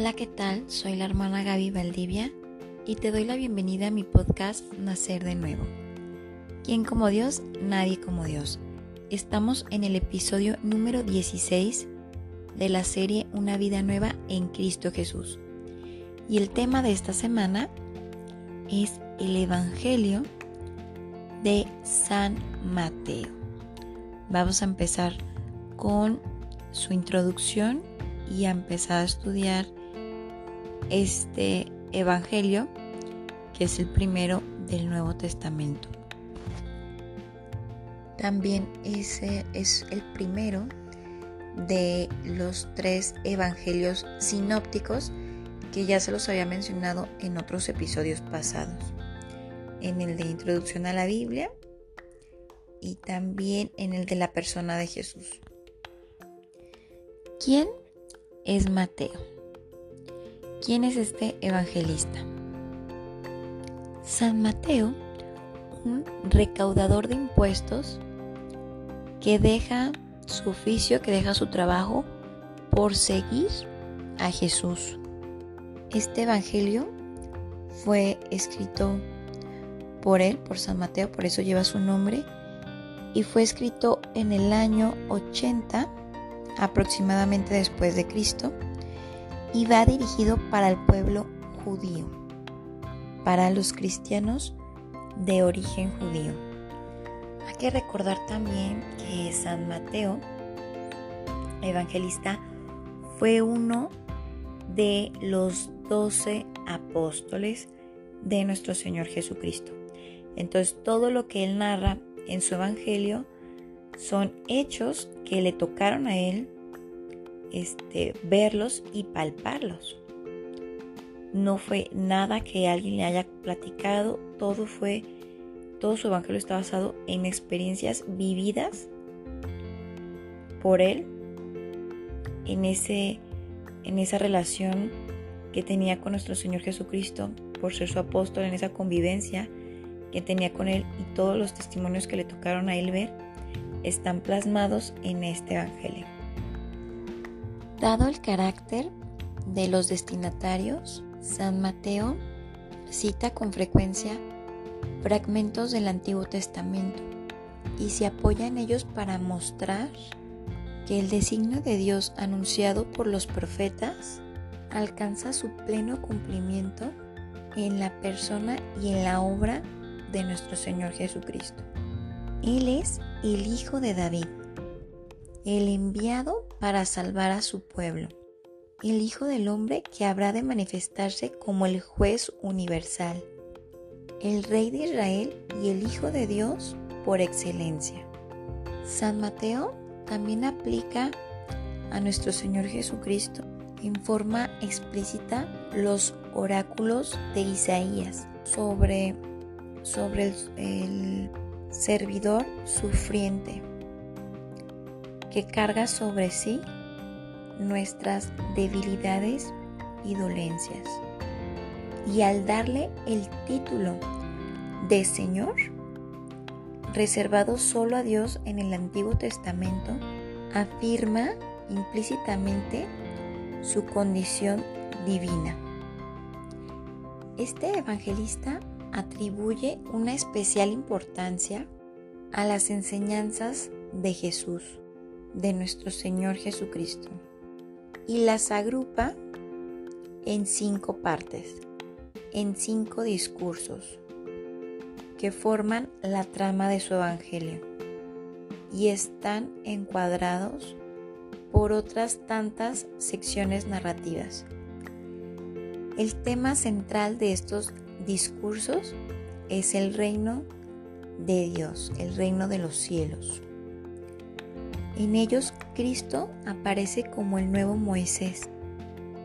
Hola, ¿qué tal? Soy la hermana Gaby Valdivia y te doy la bienvenida a mi podcast Nacer de Nuevo. ¿Quién como Dios? Nadie como Dios. Estamos en el episodio número 16 de la serie Una vida nueva en Cristo Jesús. Y el tema de esta semana es el Evangelio de San Mateo. Vamos a empezar con su introducción y a empezar a estudiar este Evangelio, que es el primero del Nuevo Testamento. También ese es el primero de los tres evangelios sinópticos que ya se los había mencionado en otros episodios pasados. En el de introducción a la Biblia y también en el de la persona de Jesús. ¿Quién es Mateo? ¿Quién es este evangelista? San Mateo, un recaudador de impuestos que deja su oficio, que deja su trabajo por seguir a Jesús. Este evangelio fue escrito por él, por San Mateo, por eso lleva su nombre, y fue escrito en el año 80 aproximadamente después de Cristo y va dirigido para el pueblo judío, para los cristianos de origen judío. Hay que recordar también que San Mateo, evangelista, fue uno de los doce apóstoles de nuestro Señor Jesucristo. Entonces todo lo que él narra en su evangelio son hechos que le tocaron a él este, verlos y palparlos. No fue nada que alguien le haya platicado, todo fue, todo su evangelio está basado en experiencias vividas por él, en, ese, en esa relación que tenía con nuestro Señor Jesucristo, por ser su apóstol, en esa convivencia que tenía con él y todos los testimonios que le tocaron a él ver están plasmados en este Evangelio. Dado el carácter de los destinatarios, San Mateo cita con frecuencia fragmentos del Antiguo Testamento y se apoya en ellos para mostrar que el designio de Dios anunciado por los profetas alcanza su pleno cumplimiento en la persona y en la obra de nuestro Señor Jesucristo. Él es el Hijo de David, el enviado para salvar a su pueblo, el Hijo del Hombre que habrá de manifestarse como el juez universal, el Rey de Israel y el Hijo de Dios por excelencia. San Mateo también aplica a nuestro Señor Jesucristo en forma explícita los oráculos de Isaías sobre, sobre el, el servidor sufriente, que carga sobre sí nuestras debilidades y dolencias. Y al darle el título de Señor, reservado solo a Dios en el Antiguo Testamento, afirma implícitamente su condición divina. Este evangelista atribuye una especial importancia a las enseñanzas de Jesús, de nuestro Señor Jesucristo, y las agrupa en cinco partes, en cinco discursos que forman la trama de su Evangelio y están encuadrados por otras tantas secciones narrativas. El tema central de estos discursos es el reino de Dios, el reino de los cielos. En ellos Cristo aparece como el nuevo Moisés,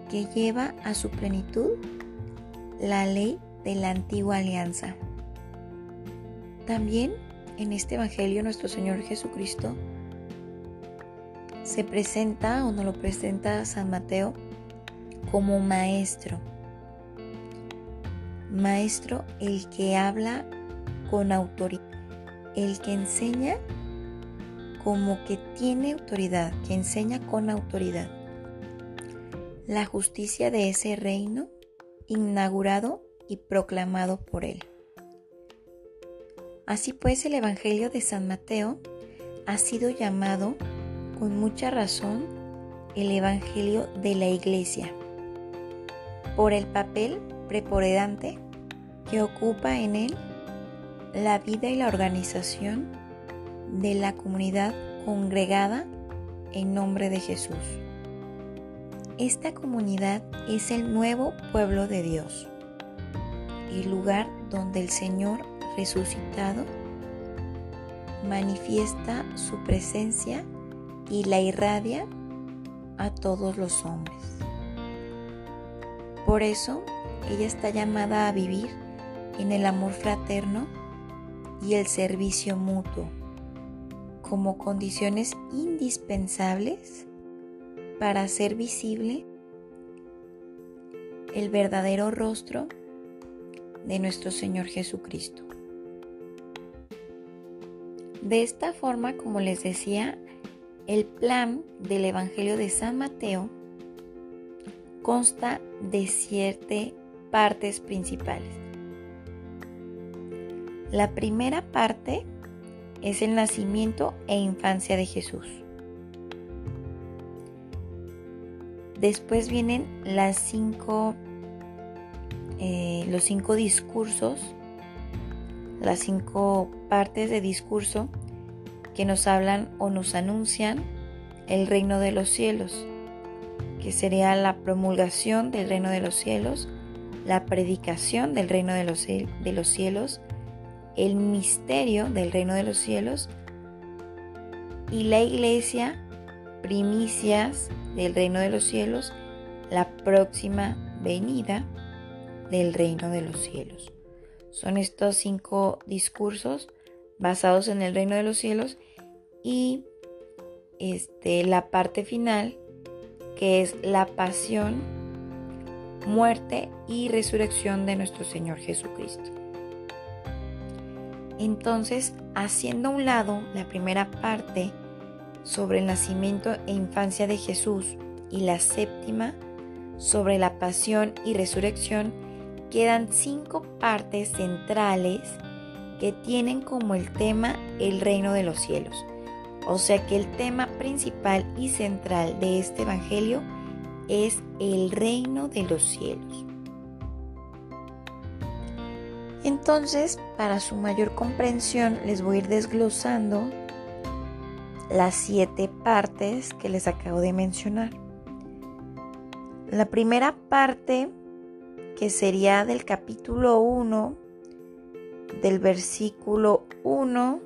que lleva a su plenitud la ley de la antigua alianza. También en este Evangelio nuestro Señor Jesucristo se presenta o nos lo presenta San Mateo como maestro Maestro, el que habla con autoridad, el que enseña como que tiene autoridad, que enseña con autoridad. la justicia de ese reino inaugurado y proclamado por él. Así pues, el Evangelio de San Mateo ha sido llamado con mucha razón el Evangelio de la Iglesia, por el papel preponderante que ocupa en él la vida y la organización de la comunidad congregada en nombre de Jesús. Esta comunidad es el nuevo pueblo de Dios, el lugar donde el Señor resucitado manifiesta su presencia y la irradia a todos los hombres. Por eso, ella está llamada a vivir en el amor fraterno y el servicio mutuo como condiciones indispensables para hacer visible el verdadero rostro de nuestro Señor Jesucristo. De esta forma, como les decía, el plan del Evangelio de San Mateo consta de siete partes principales. La primera parte es el nacimiento e infancia de Jesús. Después vienen eh, los cinco discursos, las cinco partes de discurso que nos hablan o nos anuncian el reino de los cielos, que sería la promulgación del reino de los cielos, la predicación del reino de los cielos, el misterio del reino de los cielos y la iglesia, primicias del reino de los cielos, la próxima venida del reino de los cielos. Son estos cinco discursos basados en el reino de los cielos y este, la parte final que es la pasión, muerte y resurrección de nuestro Señor Jesucristo. Entonces, haciendo a un lado la primera parte sobre el nacimiento e infancia de Jesús y la séptima sobre la pasión y resurrección, quedan cinco partes centrales que tienen como el tema el reino de los cielos. O sea que el tema principal y central de este Evangelio es el reino de los cielos. Entonces, para su mayor comprensión, les voy a ir desglosando las siete partes que les acabo de mencionar. La primera parte, que sería del capítulo 1, del versículo 1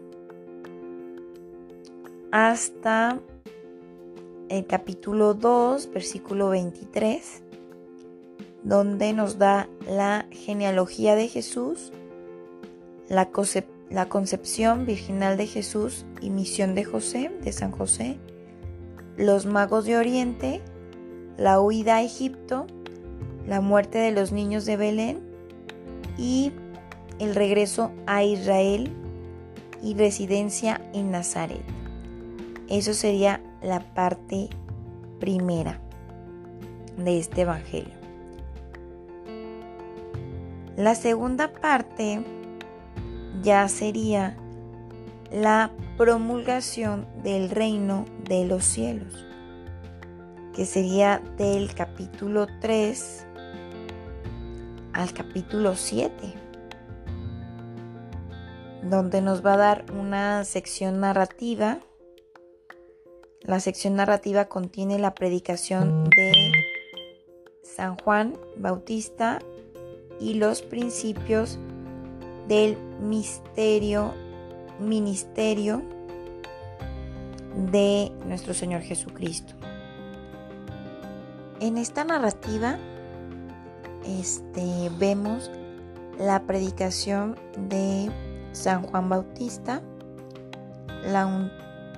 hasta el capítulo 2, versículo 23 donde nos da la genealogía de Jesús, la, concepción virginal de Jesús y misión de José, de San José, los magos de Oriente, la huida a Egipto, la muerte de los niños de Belén y el regreso a Israel y residencia en Nazaret. Eso sería la parte primera de este Evangelio. La segunda parte ya sería la promulgación del reino de los cielos, que sería del capítulo 3 al capítulo 7, donde nos va a dar una sección narrativa. La sección narrativa contiene la predicación de San Juan Bautista y los principios del misterio, ministerio de nuestro Señor Jesucristo. En esta narrativa este, vemos la predicación de San Juan Bautista, la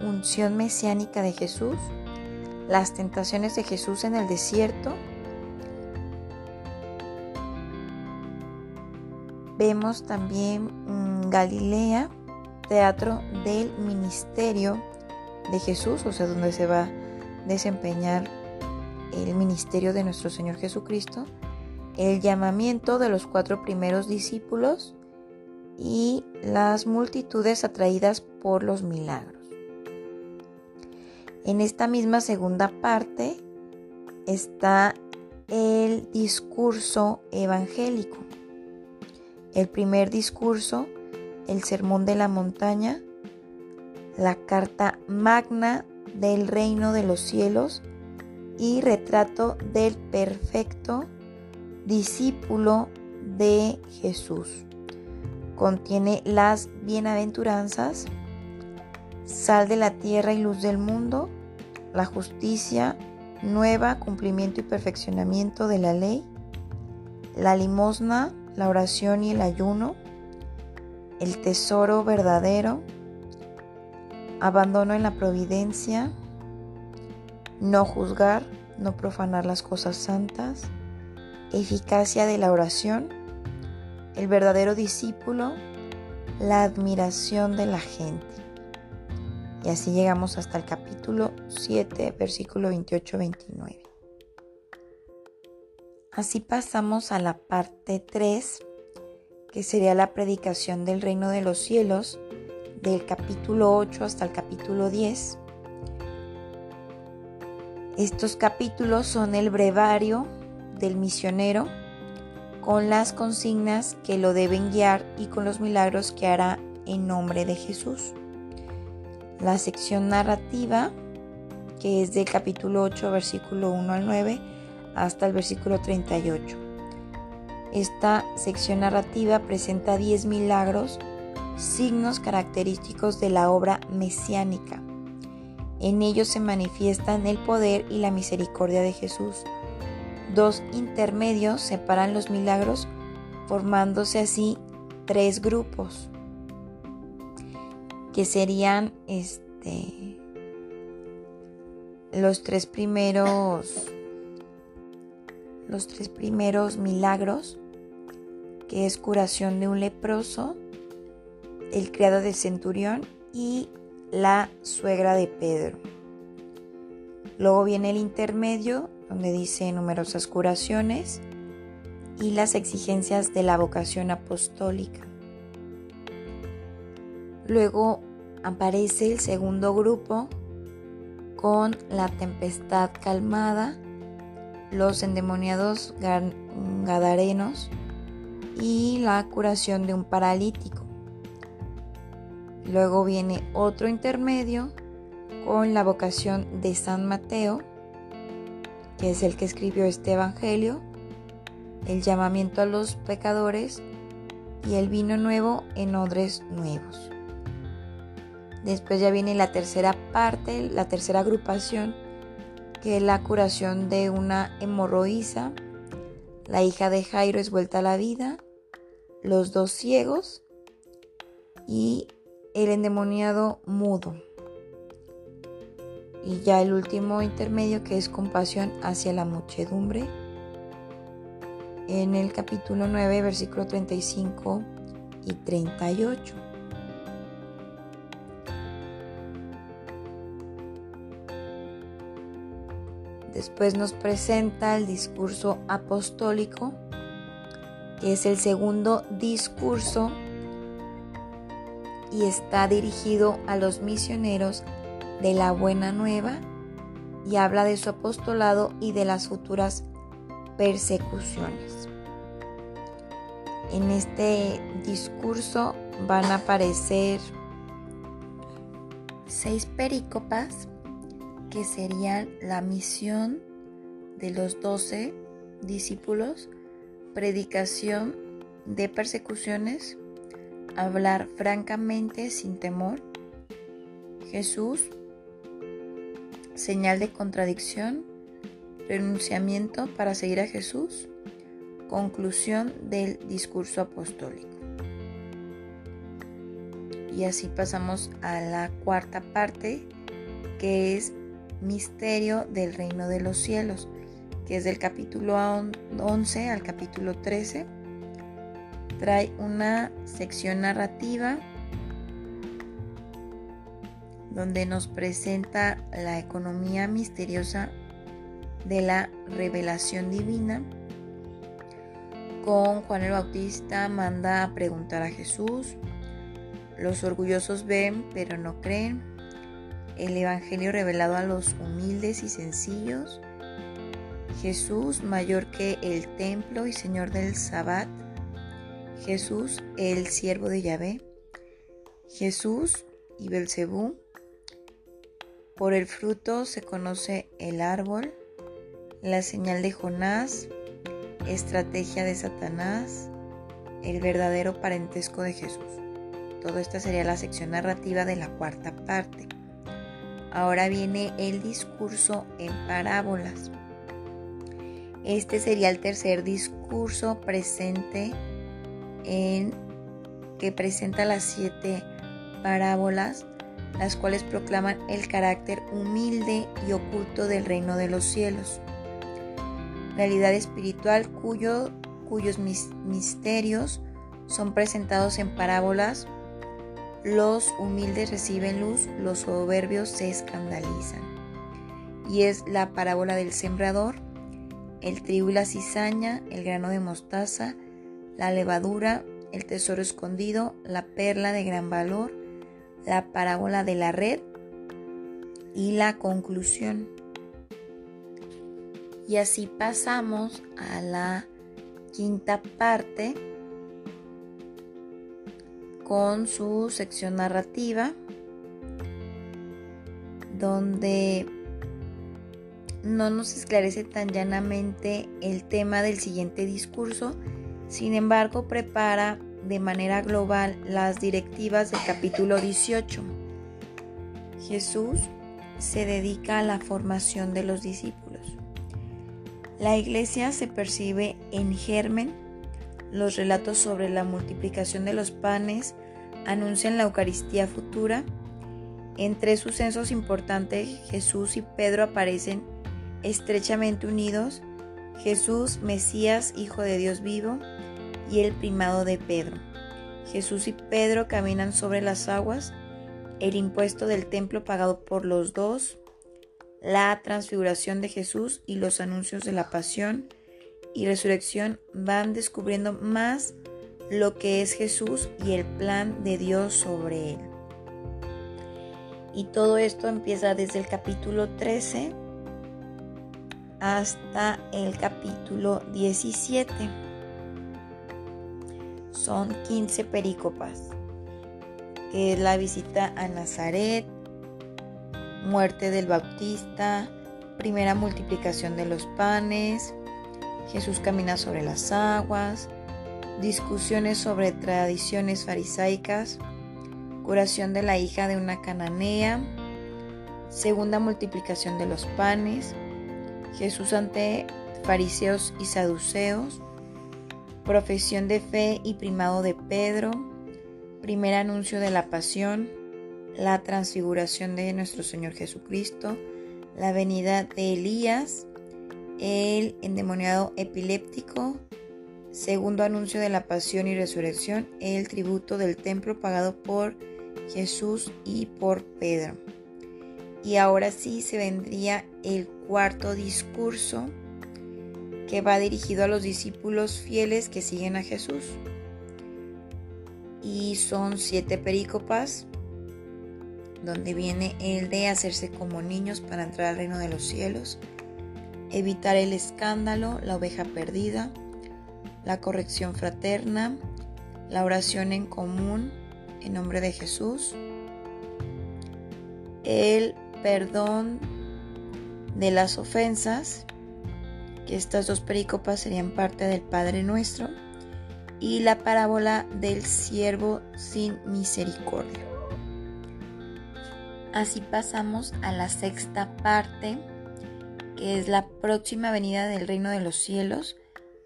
unción mesiánica de Jesús, las tentaciones de Jesús en el desierto, Vemos también mm, Galilea, teatro del ministerio de Jesús, o sea, donde se va a desempeñar el ministerio de nuestro Señor Jesucristo, el llamamiento de los cuatro primeros discípulos y las multitudes atraídas por los milagros. En esta misma segunda parte está el discurso evangélico. El primer discurso, el sermón de la montaña, la carta magna del reino de los cielos y retrato del perfecto discípulo de Jesús. Contiene las bienaventuranzas, sal de la tierra y luz del mundo, la justicia nueva, cumplimiento y perfeccionamiento de la ley, la limosna, la oración y el ayuno, el tesoro verdadero, abandono en la providencia, no juzgar, no profanar las cosas santas, eficacia de la oración, el verdadero discípulo, la admiración de la gente. Y así llegamos hasta el capítulo 7, versículo 28-29. Así pasamos a la parte 3, que sería la predicación del reino de los cielos, del capítulo 8 hasta el capítulo 10. Estos capítulos son el brevario del misionero con las consignas que lo deben guiar y con los milagros que hará en nombre de Jesús. La sección narrativa, que es del capítulo 8, versículo 1 al 9, hasta el versículo 38. Esta sección narrativa presenta 10 milagros signos característicos de la obra mesiánica. En ellos se manifiestan el poder y la misericordia de Jesús. Dos intermedios separan los milagros, formándose así tres grupos, que serían este, los tres primeros los tres primeros milagros, que es curación de un leproso, el criado del centurión y la suegra de Pedro. Luego viene el intermedio, donde dice numerosas curaciones y las exigencias de la vocación apostólica. Luego aparece el segundo grupo con la tempestad calmada, los endemoniados gadarenos y la curación de un paralítico. Luego viene otro intermedio con la vocación de San Mateo, que es el que escribió este Evangelio, el llamamiento a los pecadores y el vino nuevo en odres nuevos. Después ya viene la tercera parte, la tercera agrupación, que es la curación de una hemorroísa, la hija de Jairo es vuelta a la vida, los dos ciegos y el endemoniado mudo. Y ya el último intermedio que es compasión hacia la muchedumbre. En el capítulo 9, versículo 35 y 38. Después nos presenta el discurso apostólico, que es el segundo discurso y está dirigido a los misioneros de la Buena Nueva y habla de su apostolado y de las futuras persecuciones. En este discurso van a aparecer seis perícopas que serían la misión de los doce discípulos, predicación de persecuciones, hablar francamente sin temor. Jesús, señal de contradicción, renunciamiento para seguir a Jesús, conclusión del discurso apostólico. Y así pasamos a la cuarta parte, que es misterio del reino de los cielos, que es del capítulo 11 al capítulo 13 trae una sección narrativa donde nos presenta la economía misteriosa de la revelación divina. Con Juan el Bautista manda a preguntar a Jesús. Los orgullosos ven pero no creen. El Evangelio revelado a los humildes y sencillos. Jesús mayor que el templo y Señor del Sabbat. Jesús el siervo de Yahvé. Jesús y Belcebú. Por el fruto se conoce el árbol, la señal de Jonás, estrategia de Satanás, el verdadero parentesco de Jesús. Todo esta sería la sección narrativa de la cuarta parte. Ahora viene el discurso en parábolas. Este sería el tercer discurso presente en que presenta las siete parábolas, las cuales proclaman el carácter humilde y oculto del reino de los cielos. Realidad espiritual cuyo, cuyos misterios son presentados en parábolas. Los humildes reciben luz, los soberbios se escandalizan. Y es la parábola del sembrador, el trigo y la cizaña, el grano de mostaza, la levadura, el tesoro escondido, la perla de gran valor, la parábola de la red y la conclusión. Y así pasamos a la quinta parte con su sección narrativa, donde no nos esclarece tan llanamente el tema del siguiente discurso, sin embargo prepara de manera global las directivas del capítulo 18. Jesús se dedica a la formación de los discípulos. La iglesia se percibe en germen. Los relatos sobre la multiplicación de los panes anuncian la Eucaristía futura. En tres sucesos importantes, Jesús y Pedro aparecen estrechamente unidos. Jesús, Mesías, Hijo de Dios vivo, y el primado de Pedro. Jesús y Pedro caminan sobre las aguas, el impuesto del templo pagado por los dos, la transfiguración de Jesús y los anuncios de la pasión y resurrección van descubriendo más lo que es Jesús y el plan de Dios sobre él. Y todo esto empieza desde el capítulo 13 hasta el capítulo 17 son 15 perícopas, que es la visita a Nazaret, muerte del Bautista, primera multiplicación de los panes, Jesús camina sobre las aguas, discusiones sobre tradiciones farisaicas, curación de la hija de una cananea, segunda multiplicación de los panes, Jesús ante fariseos y saduceos, profesión de fe y primado de Pedro, primer anuncio de la pasión, la transfiguración de nuestro Señor Jesucristo, la venida de Elías, el endemoniado epiléptico, segundo anuncio de la pasión y resurrección, el tributo del templo pagado por Jesús y por Pedro. Y ahora sí se vendría el cuarto discurso que va dirigido a los discípulos fieles que siguen a Jesús. Y son siete perícopas, donde viene el de hacerse como niños para entrar al reino de los cielos, evitar el escándalo, la oveja perdida, la corrección fraterna, la oración en común en nombre de Jesús, el perdón de las ofensas, estas dos pericopas serían parte del Padre Nuestro y la parábola del siervo sin misericordia. Así pasamos a la sexta parte, que es la próxima venida del reino de los cielos,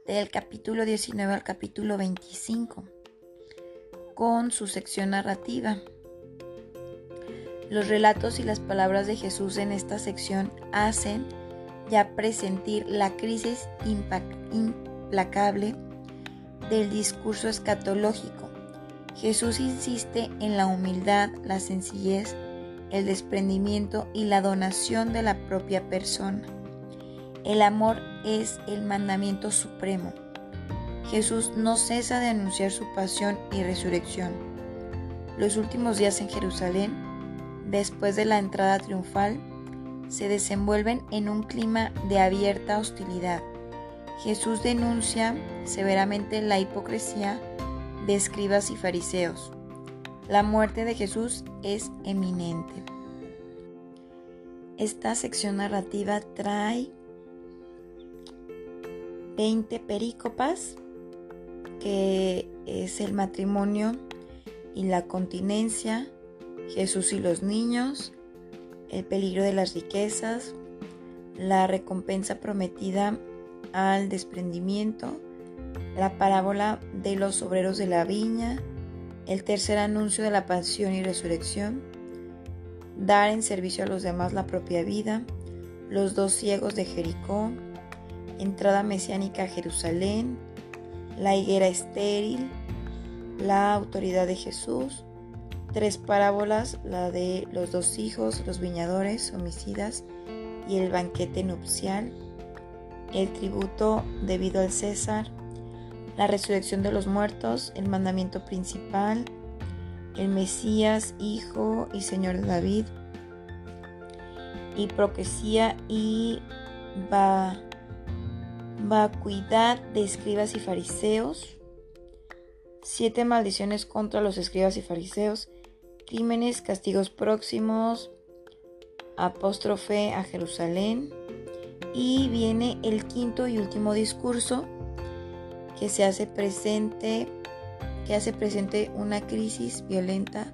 del capítulo 19 al capítulo 25, con su sección narrativa. Los relatos y las palabras de Jesús en esta sección hacen ya presentir la crisis implacable del discurso escatológico. Jesús insiste en la humildad, la sencillez, el desprendimiento y la donación de la propia persona. El amor es el mandamiento supremo. Jesús no cesa de anunciar su pasión y resurrección. Los últimos días en Jerusalén, después de la entrada triunfal, se desenvuelven en un clima de abierta hostilidad. Jesús denuncia severamente la hipocresía de escribas y fariseos. La muerte de Jesús es eminente. Esta sección narrativa trae 20 perícopas, que es el matrimonio y la continencia, Jesús y los niños, el peligro de las riquezas, la recompensa prometida al desprendimiento, la parábola de los obreros de la viña, el tercer anuncio de la pasión y resurrección, dar en servicio a los demás la propia vida, los dos ciegos de Jericó, entrada mesiánica a Jerusalén, la higuera estéril, la autoridad de Jesús, tres parábolas, la de los dos hijos, los viñadores, homicidas y el banquete nupcial, el tributo debido al César, la resurrección de los muertos, el mandamiento principal, el Mesías, Hijo y Señor de David, y proquesía y va, vacuidad de escribas y fariseos, siete maldiciones contra los escribas y fariseos, crímenes, castigos próximos, apóstrofe a Jerusalén. Y viene el quinto y último discurso que se hace presente que hace presente una crisis violenta.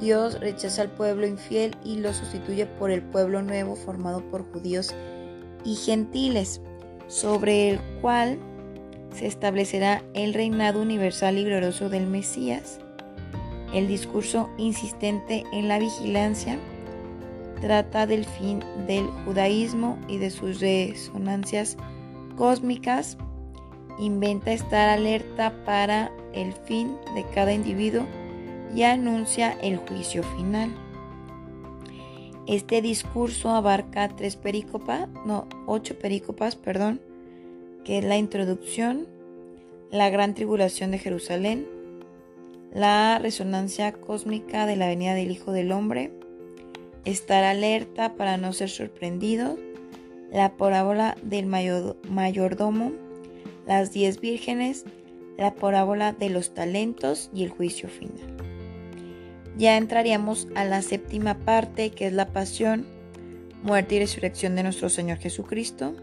Dios rechaza al pueblo infiel y lo sustituye por el pueblo nuevo formado por judíos y gentiles, sobre el cual se establecerá el reinado universal y glorioso del Mesías el discurso insistente en la vigilancia trata del fin del judaísmo y de sus resonancias cósmicas. Inventa estar alerta para el fin de cada individuo y anuncia el juicio final. Este discurso abarca tres perícopas, no, ocho perícopas, perdón, que es la introducción, la gran tribulación de Jerusalén, la resonancia cósmica de la venida del Hijo del Hombre, estar alerta para no ser sorprendido, la parábola del mayordomo, las diez vírgenes, la parábola de los talentos y el juicio final. Ya entraríamos a la séptima parte que es la pasión, muerte y resurrección de nuestro Señor Jesucristo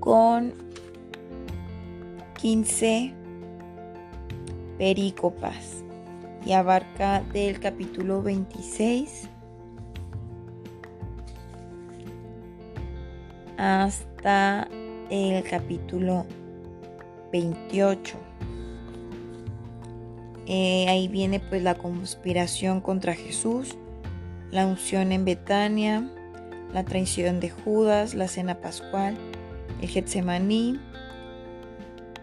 con 15 perícopas y abarca del capítulo 26 hasta el capítulo 28. Eh, ahí viene pues la conspiración contra Jesús, la unción en Betania, la traición de Judas, la cena pascual, el Getsemaní,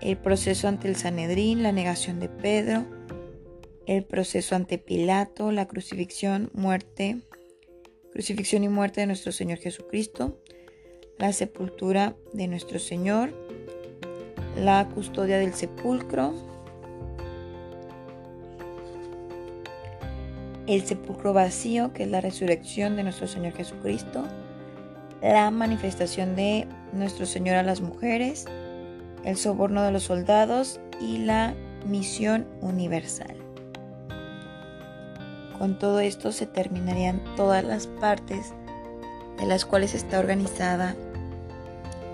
el proceso ante el Sanedrín, la negación de Pedro, el proceso ante Pilato, la crucifixión, muerte, crucifixión y muerte de nuestro Señor Jesucristo, la sepultura de nuestro Señor, la custodia del sepulcro, el sepulcro vacío, que es la resurrección de nuestro Señor Jesucristo, la manifestación de nuestro Señor a las mujeres, el soborno de los soldados y la misión universal. Con todo esto se terminarían todas las partes de las cuales está organizada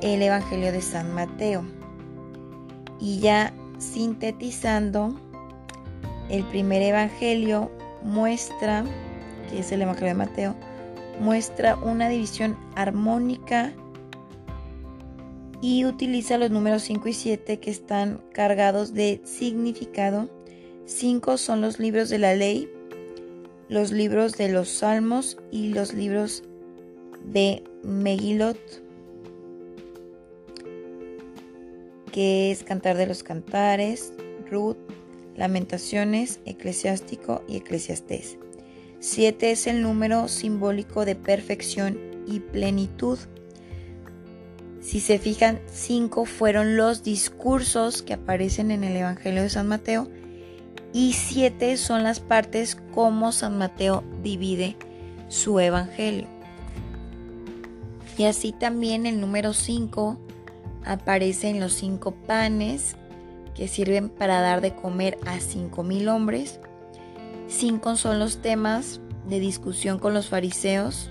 el Evangelio de San Mateo. Y ya sintetizando, el primer Evangelio muestra, que es el Evangelio de Mateo, muestra una división armónica y utiliza los números 5 y 7 que están cargados de significado. 5 son los libros de la ley, los libros de los salmos y los libros de Megilot, que es Cantar de los Cantares, Ruth, Lamentaciones, Eclesiástico y Eclesiastés. 7 es el número simbólico de perfección y plenitud Si se fijan, cinco fueron los discursos que aparecen en el Evangelio de San Mateo y siete son las partes como San Mateo divide su Evangelio. Y así también el número 5 aparecen los cinco panes que sirven para dar de comer a cinco mil hombres. Cinco son los temas de discusión con los fariseos.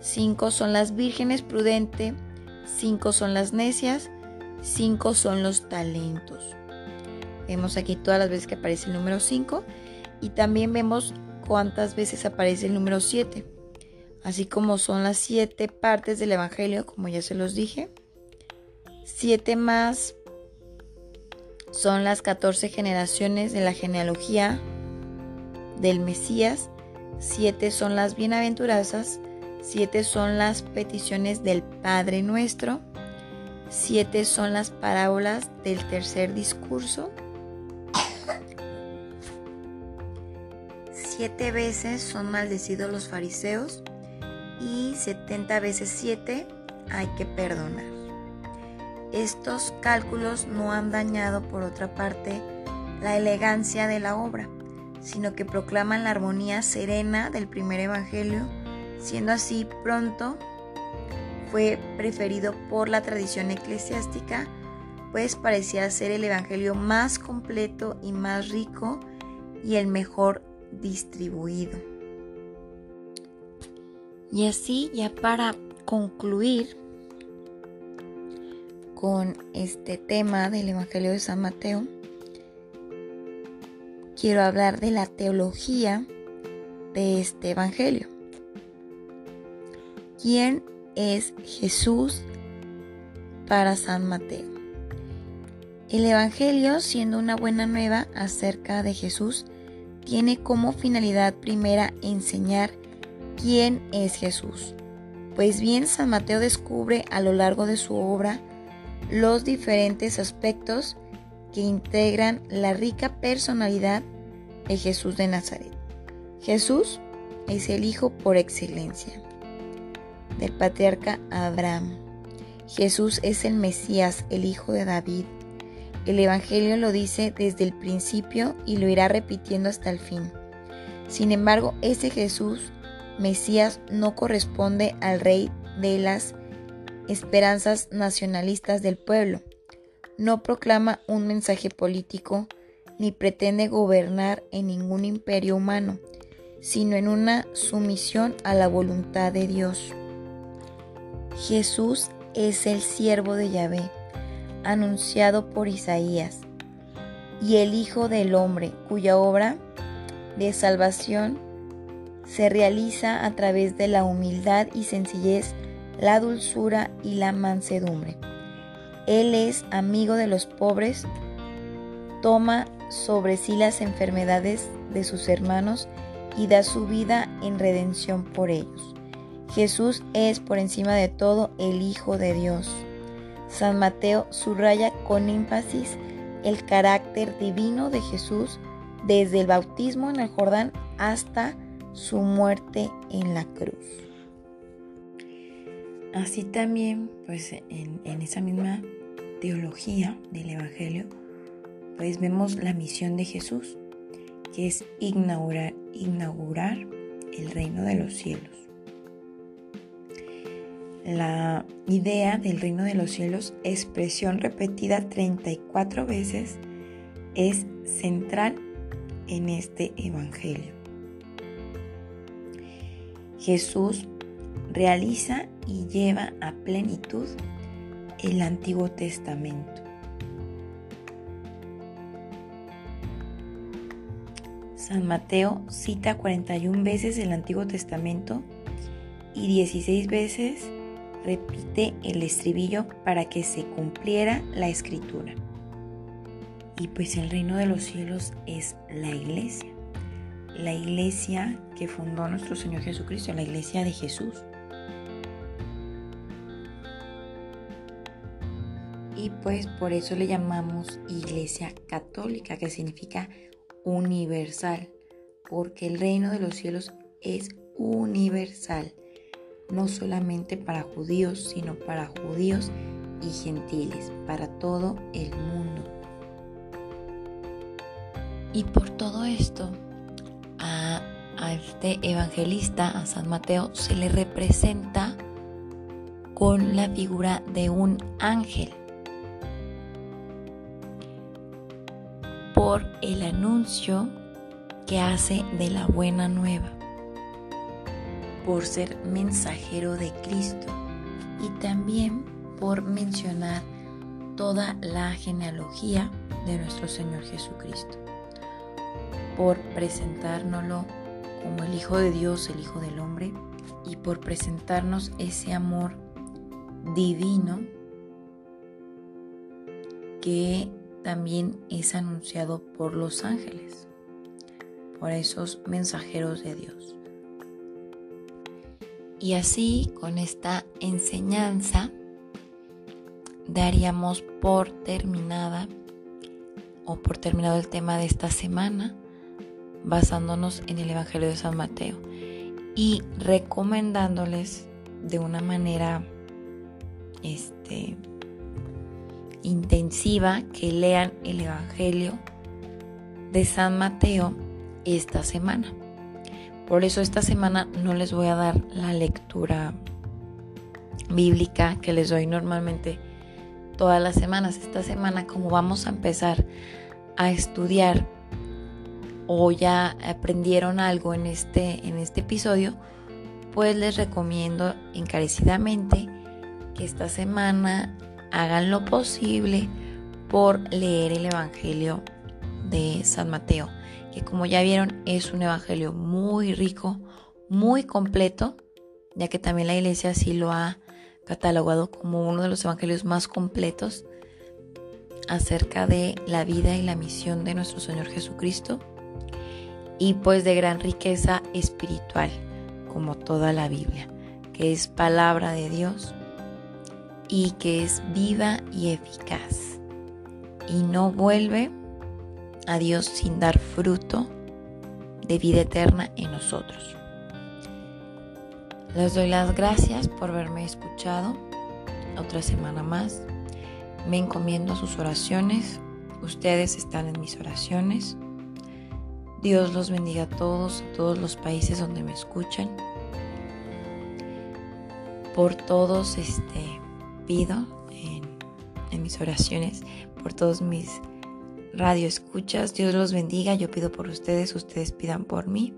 Cinco son las vírgenes prudentes. Cinco son las necias. Cinco son los talentos. Vemos aquí todas las veces que aparece el número 5 y también vemos cuántas veces aparece el número 7, así como son las siete partes del Evangelio, como ya se los dije. Siete más son las 14 generaciones de la genealogía del Mesías. Siete son las bienaventuranzas. Siete son las peticiones del Padre nuestro. Siete son las parábolas del tercer discurso. Siete veces son maldecidos los fariseos y setenta veces siete hay que perdonar. Estos cálculos no han dañado, por otra parte, la elegancia de la obra, sino que proclaman la armonía serena del primer Evangelio, siendo así pronto fue preferido por la tradición eclesiástica, pues parecía ser el Evangelio más completo y más rico y el mejor distribuido. Y así, ya para concluir, con este tema del Evangelio de San Mateo, quiero hablar de la teología de este Evangelio. ¿Quién es Jesús para San Mateo? El Evangelio, siendo una buena nueva acerca de Jesús, tiene como finalidad primera enseñar quién es Jesús. Pues bien, San Mateo descubre a lo largo de su obra los diferentes aspectos que integran la rica personalidad de Jesús de Nazaret. Jesús es el Hijo por excelencia del patriarca Abraham. Jesús es el Mesías, el Hijo de David. El Evangelio lo dice desde el principio y lo irá repitiendo hasta el fin. Sin embargo, ese Jesús, Mesías, no corresponde al Rey de las esperanzas nacionalistas del pueblo. No proclama un mensaje político ni pretende gobernar en ningún imperio humano, sino en una sumisión a la voluntad de Dios. Jesús es el siervo de Yahvé, anunciado por Isaías, y el Hijo del Hombre, cuya obra de salvación se realiza a través de la humildad y sencillez la dulzura y la mansedumbre. Él es amigo de los pobres, toma sobre sí las enfermedades de sus hermanos y da su vida en redención por ellos. Jesús es por encima de todo el Hijo de Dios. San Mateo subraya con énfasis el carácter divino de Jesús desde el bautismo en el Jordán hasta su muerte en la cruz. Así también, pues en, esa misma teología del Evangelio, pues vemos la misión de Jesús, que es inaugurar, inaugurar el reino de los cielos. La idea del reino de los cielos, expresión repetida 34 veces, es central en este Evangelio. Jesús realiza y lleva a plenitud el Antiguo Testamento. San Mateo cita 41 veces el Antiguo Testamento y 16 veces repite el estribillo para que se cumpliera la escritura. Y pues el reino de los cielos es la iglesia, la iglesia que fundó nuestro Señor Jesucristo, la iglesia de Jesús. Pues por eso le llamamos Iglesia Católica, que significa universal, porque el reino de los cielos es universal, no solamente para judíos, sino para judíos y gentiles, para todo el mundo. Y por todo esto, a, a este evangelista, a San Mateo, se le representa con la figura de un ángel. Por el anuncio que hace de la buena nueva. Por ser mensajero de Cristo. Y también por mencionar toda la genealogía de nuestro Señor Jesucristo. Por presentárnoslo como el Hijo de Dios, el Hijo del Hombre, y por presentarnos ese amor divino que también es anunciado por los ángeles, por esos mensajeros de Dios. Y así, con esta enseñanza, daríamos por terminada o por terminado el tema de esta semana basándonos en el Evangelio de San Mateo y recomendándoles de una manera este, intensiva que lean el Evangelio de San Mateo esta semana. Por eso esta semana no les voy a dar la lectura bíblica que les doy normalmente todas las semanas. Esta semana como vamos a empezar a estudiar o ya aprendieron algo en este, en este episodio, pues les recomiendo encarecidamente que esta semana hagan lo posible por leer el Evangelio de San Mateo, que como ya vieron es un Evangelio muy rico, muy completo, ya que también la iglesia así lo ha catalogado como uno de los evangelios más completos acerca de la vida y la misión de nuestro Señor Jesucristo y pues de gran riqueza espiritual, como toda la Biblia, que es palabra de Dios y que es viva y eficaz y no vuelve a Dios sin dar fruto de vida eterna en nosotros. Les doy las gracias por haberme escuchado otra semana más. Me encomiendo a sus oraciones. Ustedes están en mis oraciones. Dios los bendiga a todos, a todos los países donde me escuchan. Por todos este, pido en, mis oraciones, por todos mis radio escuchas. Dios los bendiga. Yo pido por ustedes, ustedes pidan por mí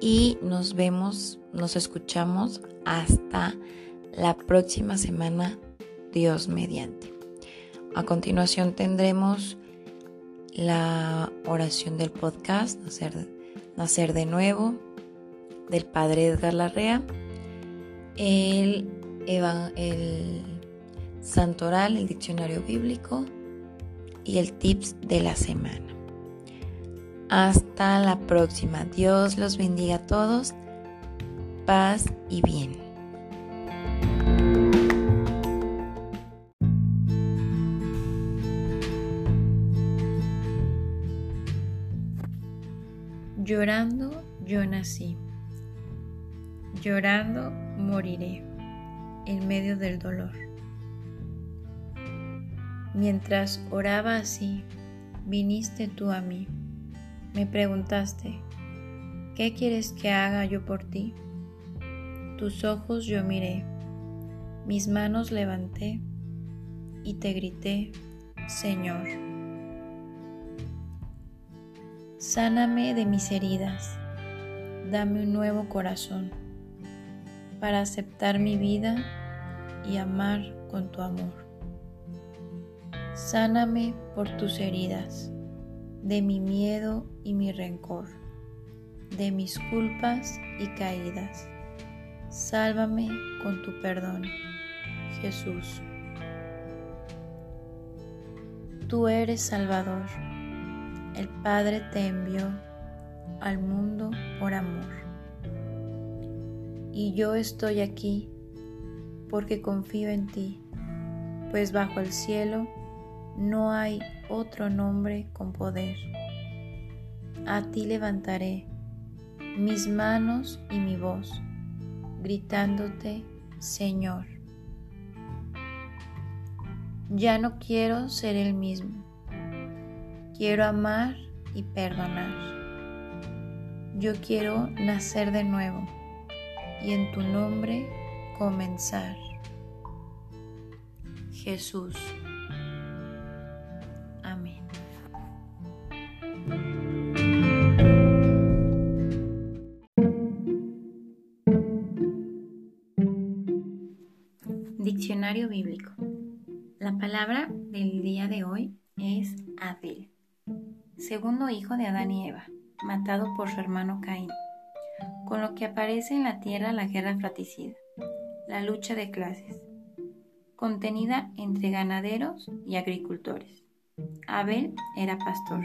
y nos vemos, nos escuchamos hasta la próxima semana, Dios mediante. A continuación tendremos la oración del podcast, Nacer, nacer de nuevo, del Padre Edgar Larrea, el, el Santoral, el diccionario bíblico y el tips de la semana. Hasta la próxima. Dios los bendiga a todos. Paz y bien. Llorando yo nací. Llorando moriré en medio del dolor. Mientras oraba así, viniste tú a mí me preguntaste, ¿qué quieres que haga yo por ti? Tus ojos yo miré, mis manos levanté y te grité, Señor. Sáname de mis heridas, dame un nuevo corazón para aceptar mi vida y amar con tu amor. Sáname por tus heridas de mi miedo y mi rencor, de mis culpas y caídas. Sálvame con tu perdón, Jesús. Tú eres Salvador. El Padre te envió al mundo por amor. Y yo estoy aquí porque confío en ti, pues bajo el cielo no hay otro nombre con poder. A ti levantaré mis manos y mi voz, gritándote, Señor. Ya no quiero ser el mismo. Quiero amar y perdonar. Yo quiero nacer de nuevo y en tu nombre comenzar. Jesús. Amén. Diccionario bíblico. La palabra del día de hoy es Abel, segundo hijo de Adán y Eva, matado por su hermano Caín, con lo que aparece en la tierra la guerra fratricida, la lucha de clases, contenida entre ganaderos y agricultores. Abel era pastor,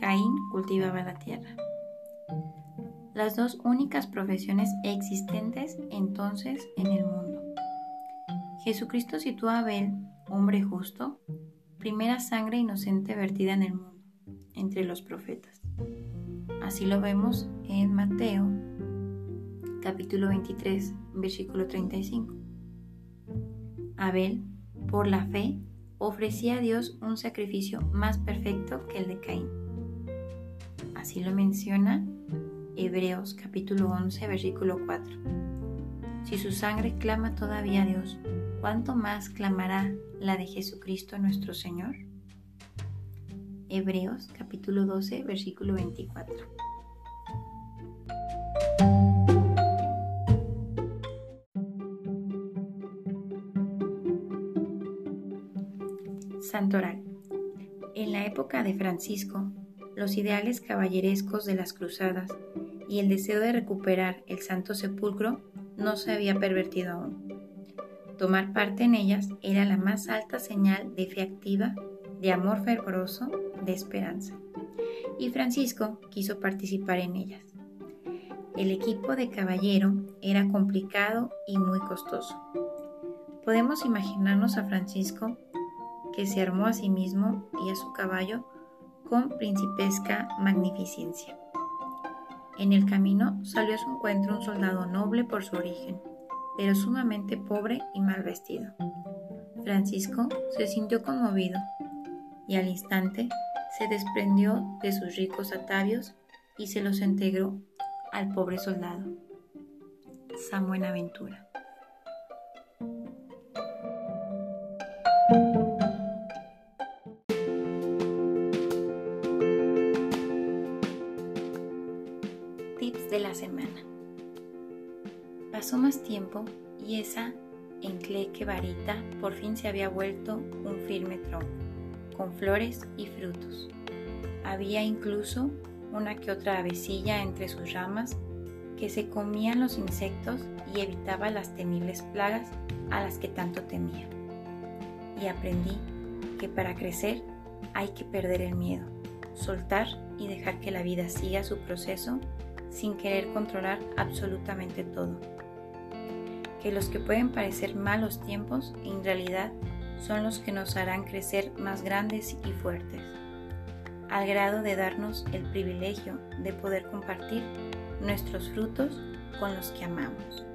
Caín cultivaba la tierra. Las dos únicas profesiones existentes entonces en el mundo. Jesucristo sitúa a Abel hombre justo, primera sangre inocente vertida en el mundo, entre los profetas. Así lo vemos en Mateo capítulo 23, versículo 35. Abel, por la fe, ofrecía a Dios un sacrificio más perfecto que el de Caín. Así lo menciona Hebreos capítulo 11, versículo 4. Si su sangre clama todavía a Dios, ¿cuánto más clamará la de Jesucristo nuestro Señor? Hebreos capítulo 12, versículo 24. En la época de Francisco, los ideales caballerescos de las cruzadas y el deseo de recuperar el Santo Sepulcro no se había pervertido aún. Tomar parte en ellas era la más alta señal de fe activa, de amor fervoroso, de esperanza. Y Francisco quiso participar en ellas. El equipo de caballero era complicado y muy costoso. Podemos imaginarnos a Francisco que se armó a sí mismo y a su caballo con principesca magnificencia. En el camino salió a su encuentro un soldado noble por su origen, pero sumamente pobre y mal vestido. Francisco se sintió conmovido y al instante se desprendió de sus ricos atavios y se los entregó al pobre soldado. San Buenaventura. Esa encleque varita por fin se había vuelto un firme tronco, con flores y frutos. Había incluso una que otra avecilla entre sus ramas que se comían los insectos y evitaba las temibles plagas a las que tanto temía. Y aprendí que para crecer hay que perder el miedo, soltar y dejar que la vida siga su proceso sin querer controlar absolutamente todo que los que pueden parecer malos tiempos en realidad son los que nos harán crecer más grandes y fuertes, al grado de darnos el privilegio de poder compartir nuestros frutos con los que amamos.